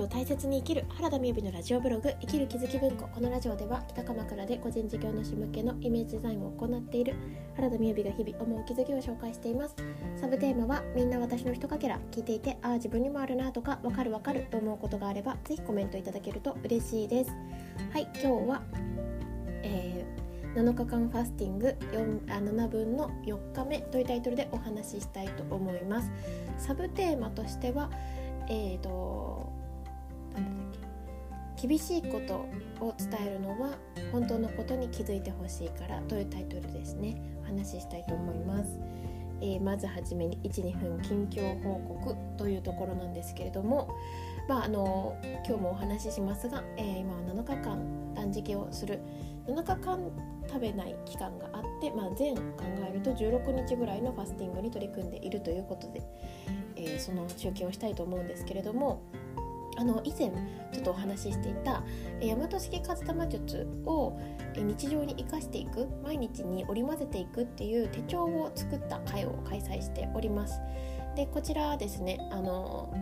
を大切に生きる原田美由のラジオブログ生きる気づき文庫。このラジオでは北鎌倉で個人事業主向けのイメージデザインを行っている原田美由が日々思う気づきを紹介しています。サブテーマはみんな私のひとかけら聞いていてああ自分にもあるなとかわかるわかると思うことがあればぜひコメントいただけると嬉しいです。はい今日は、えー、7日間ファスティング4あ7分の4日目というタイトルでお話ししたいと思います。サブテーマとしてはえーとんだけ？厳しいことを伝えるのは本当のことに気づいてほしいからというタイトルですね。お話ししたいと思います、えー、まずはじめに12分近況報告というところなんですけれどもまああの今日もお話ししますが、えー、今は7日間断食をする。7日間食べない期間があって、まあ、全考えると16日ぐらいのファスティングに取り組んでいるということで、えー、その中継をしたいと思うんですけれどもあの以前ちょっとお話ししていた大和式活玉術を日常に生かしていく毎日に織り交ぜていくっていう手帳を作った会を開催しております。でこちらですねあの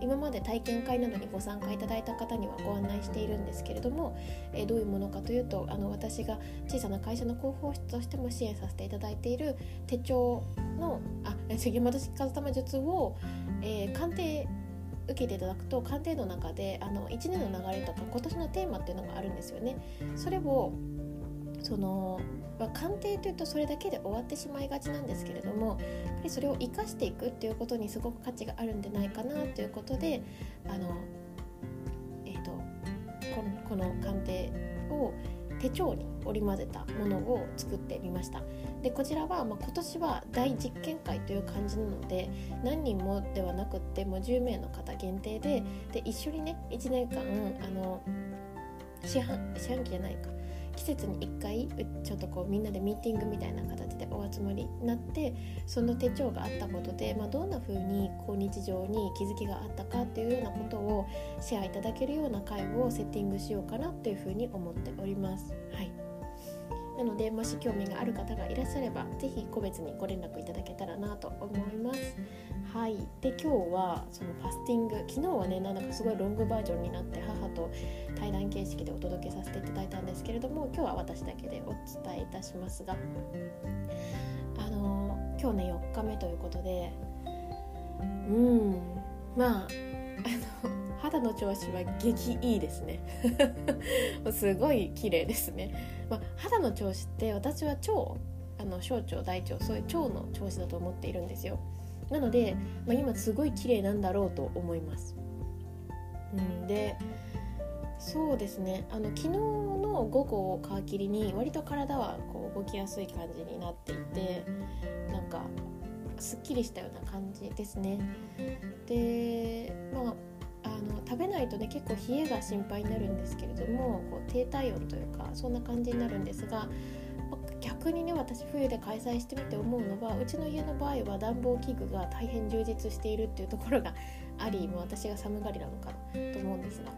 今まで体験会などにご参加いただいた方にはご案内しているんですけれども、えどういうものかというとあの私が小さな会社の広報室としても支援させていただいている手帳のあ杉本式風玉術を、えー、鑑定受けていただくと鑑定の中であの1年の流れとか今年のテーマっていうのがあるんですよね。それをその、まあ、鑑定というとそれだけで終わってしまいがちなんですけれどもやっぱりそれを生かしていくっていうことにすごく価値があるんじゃないかなということであの、えーと、このこの鑑定を手帳に織り交ぜたものを作ってみました。でこちらは、まあ、今年は大実験会という感じなので何人もではなくってもう10名の方限定でで一緒にね1年間あの四半四半期じゃないか。季節に1回ちょっとこうみんなでミーティングみたいな形でお集まりになってその手帳があったことで、まあ、どんな風にこう日常に気づきがあったかっていうようなことをシェアいただけるような会をセッティングしようかなっていう風に思っております。はいなのでもし興味がある方がいらっしゃれば是非個別にご連絡いただけたらなと思います。はい、で今日はそのファスティング昨日はねなんだかすごいロングバージョンになって母と対談形式でお届けさせていただいたんですけれども今日は私だけでお伝えいたしますがあの今日ね4日目ということでうんまああの肌の調子は激いいですね すごい綺麗ですね、まあ、肌の調子って私は腸あの小腸大腸そういう腸の調子だと思っているんですよなので、まあ、今すごい綺麗なんだろうと思います。うん、でそうですねあの昨日の午後を皮切りに割と体はこう動きやすい感じになっていてなんかすっきりしたような感じですね。でまああの食べないとね結構冷えが心配になるんですけれどもこう低体温というかそんな感じになるんですが逆にね私冬で開催してみて思うのはうちの家の場合は暖房器具が大変充実しているっていうところがありもう私が寒がりなのかと思うんですが。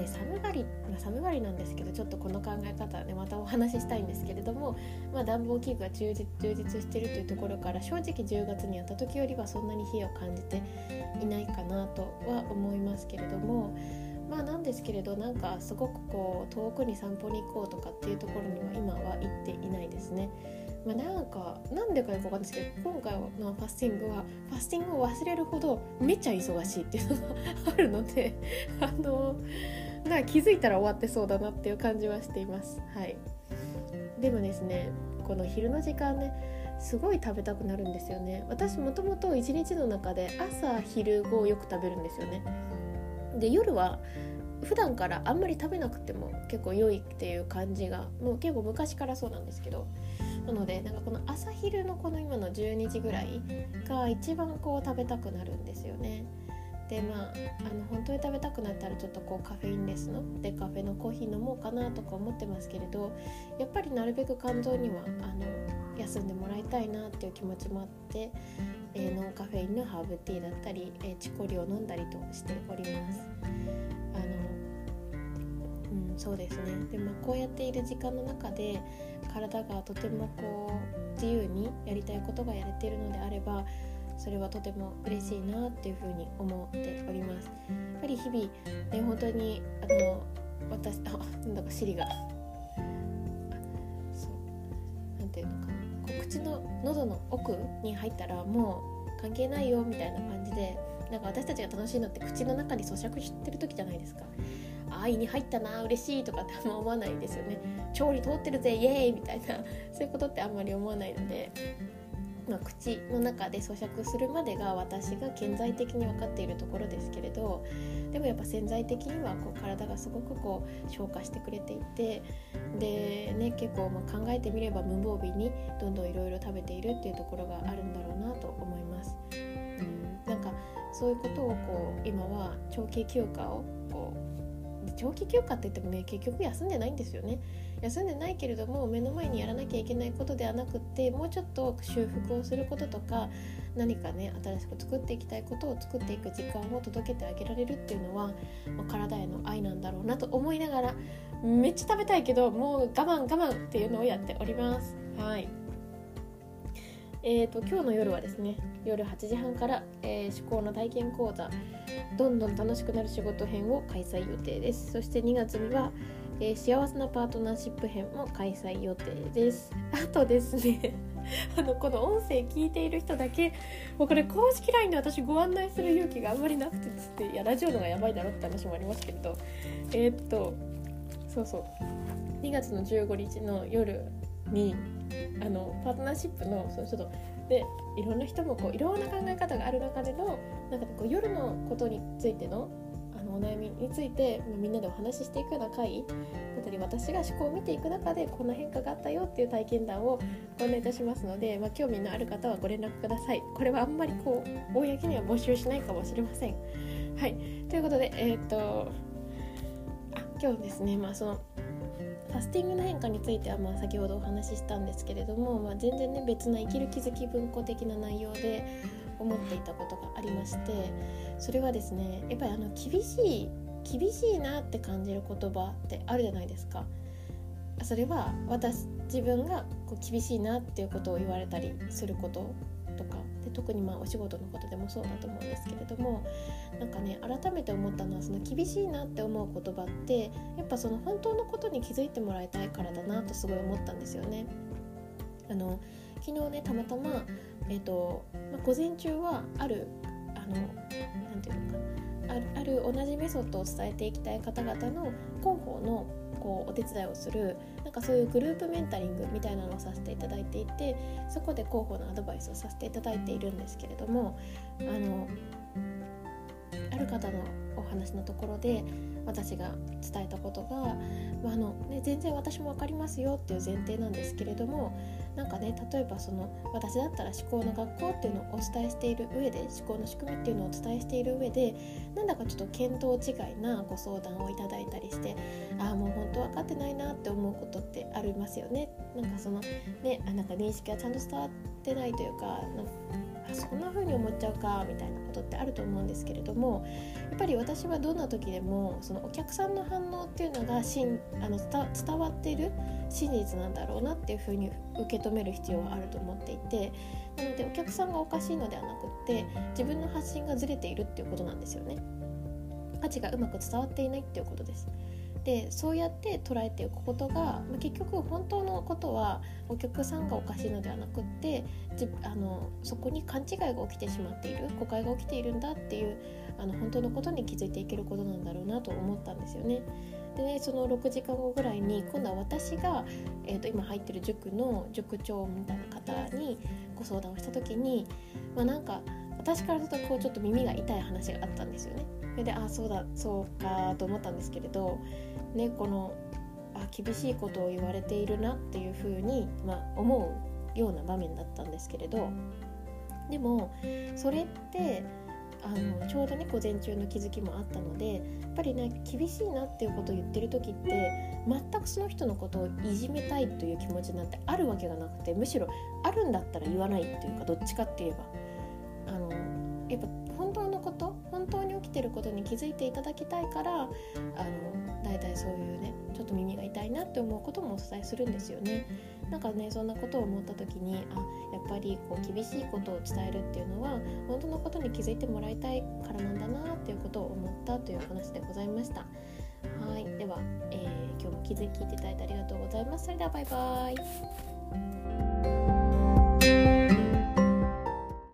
で寒がり、寒がりなんですけどちょっとこの考え方はねまたお話ししたいんですけれども、まあ、暖房器具が充実充実してるというところから正直10月にやった時よりはそんなに冷えを感じていないかなとは思いますけれどもまあなんですけれどなんかすごくこう遠くに散歩に行こうとかっていうところには今は行っていないですね。まあ、なんかなんでかよくわかんないですけど今回のファスティングはファスティングを忘れるほどめちゃ忙しいっていうのがあるのであのなんか気づいたら終わってそうだなっていう感じはしています。はい、でもですねこの昼の時間ねすごい食べたくなるんですよね私もともと一日の中で朝昼後よく食べるんですよねで夜は普段からあんまり食べなくても結構良いっていう感じがもう結構昔からそうなんですけどなのでなんかこの朝昼のこの今の12時ぐらいが一番こう食べたくなるんですよね。でまああの本当に食べたくなったらちょっとこうカフェインレスのデカフェのコーヒー飲もうかなとか思ってますけれどやっぱりなるべく肝臓にはあの休んでもらいたいなっていう気持ちもあって、えー、ノンカフェインのハーブティーだったり、えー、チコリを飲んだりとしております。あのうん、そうですねで、まあ、こうやっている時間の中で体がとてもこう自由にやりたいことがやれているのであればそれはとても嬉しいなっていうふうに思っております。やっぱり日々ね本当にあの私あなんだか尻が。そう。なんていうのかこう口の喉の奥に入ったらもう関係ないよみたいな感じでなんか私たちが楽しいのって口の中に咀嚼してる時じゃないですか。あ胃に入ったな嬉しいとかってあんま思わないですよね。調理通ってるぜイエーイみたいな。そういうことってあんまり思わないのでまあ、口の中で咀嚼するまでが私が顕在的に分かっているところですけれどでもやっぱ潜在的にはこう体がすごくこう消化してくれていてで、ね、結構ま考えてみれば無防備にどんどんいろいろ食べているっていうところがあるんだろうなと思います。うんなんかそういうことをこう今は長期休暇をこう長期休暇って言ってもね結局休んでないんですよね。休んでないけれども目の前にやらなきゃいけないことではなくってもうちょっと修復をすることとか何かね新しく作っていきたいことを作っていく時間を届けてあげられるっていうのは、まあ、体への愛なんだろうなと思いながらめっちゃ食べたいけどもう我慢我慢っていうのをやっております。はいえーと、今日の夜はですね夜8時半から、えー、思考の体験講座どんどん楽しくなる仕事編を開催予定ですそして2月にはえー、幸せなパートナーシップ編も開催予定です。あとですね あのこの音声聞いている人だけもうこれ公式 LINE で私ご案内する勇気があんまりなくてつっていやラジオのがやばいだろって話もありますけれどえー、っとそうそう。2月の15日の夜にあのパートナーシップのそのちょっとでいろんな人もこういろんな考え方がある中でのなんかこう夜のことについてのお悩みについてみんなでお話ししていくような回だったり私が思考を見ていく中でこんな変化があったよっていう体験談をご案内いたしますので、まあ、興味のある方はご連絡ください。これはあんまりこう公には募集しないかもしれません。はい。ということでえっ、とあ今日ですねまあそのファスティングの変化についてはまあ先ほどお話ししたんですけれども、まあ、全然ね別な生きる気づき文庫的な内容で思っていたことがありましてそれはですねやっぱりあの厳しい厳しいなって感じる言葉ってあるじゃないですか。それは私自分がこう厳しいなっていうことを言われたりすることとかで特にまあお仕事のことでもそうだと思うんですけれどもなんかね改めて思ったのはその厳しいなって思う言葉ってやっぱその本当のことに気づいてもらいたいからだなとすごい思ったんですよね。あの昨日ねたまたまえーとまあ、午前中はあるあのなんて言うのかあるある同じメソッドを伝えていきたい方々の広報のこうお手伝いをするなんかそういうグループメンタリングみたいなのをさせていただいていてそこで広報のアドバイスをさせていただいているんですけれどもあのる方のお話のところで私が伝えたことが、まあのね、全然私も分かりますよっていう前提なんですけれどもなんかね例えばその私だったら思考の学校っていうのをお伝えしている上で思考の仕組みっていうのをお伝えしている上でなんだかちょっと見当違いなご相談をいただいたりしてああもう本当分かってないなって思うことってありますよね。なんかそのねあなんか認識がちゃんと伝わってないというかなんかそんな風に思っちゃうかみたいなことってあると思うんですけれどもやっぱり私はどんな時でもそのお客さんの反応っていうのがしんあの伝わっている真実なんだろうなっていう風に受け止める必要はあると思っていてなのでお客さんがおかしいのではなくって自分の発信がずれているっていうことなんですよね。価値がうまく伝わっていないっていうことです。でそうやって捉えていくことが、まあ、結局本当のことはお客さんがおかしいのではなくってあのそこに勘違いが起きてしまっている誤解が起きているんだっていうあの本当のことに気づいていけることなんだろうなと思ったんですよね。でねその6時間後ぐらいに今度は私が、えーと、今入ってる塾の塾長みたいな方にご相談をした時に、まあ、なんか私からするとこうちょっと耳が痛い話があったんですよね。それであそうだそうかと思ったんですけれど、ね、このあ厳しいことを言われているなっていうふうに、まあ、思うような場面だったんですけれどでもそれってあのちょうどね午前中の気づきもあったのでやっぱりね厳しいなっていうことを言ってる時って全くその人のことをいじめたいという気持ちなんてあるわけがなくてむしろあるんだったら言わないっていうかどっちかって言えばあのやっぱ本当のこと本当に起きてることに気づいていただきたいからあの大体そういうねちょっと耳が痛いなって思うこともお伝えするんですよね。なんかねそんなことを思った時にあやっぱりこう厳しいことを伝えるっていうのは本当のことに気づいてもらいたいからなんだなっていうことを思ったという話でございました。はいでは、えー、今日も気づいていただいてありがとうございます。それではバイバイ。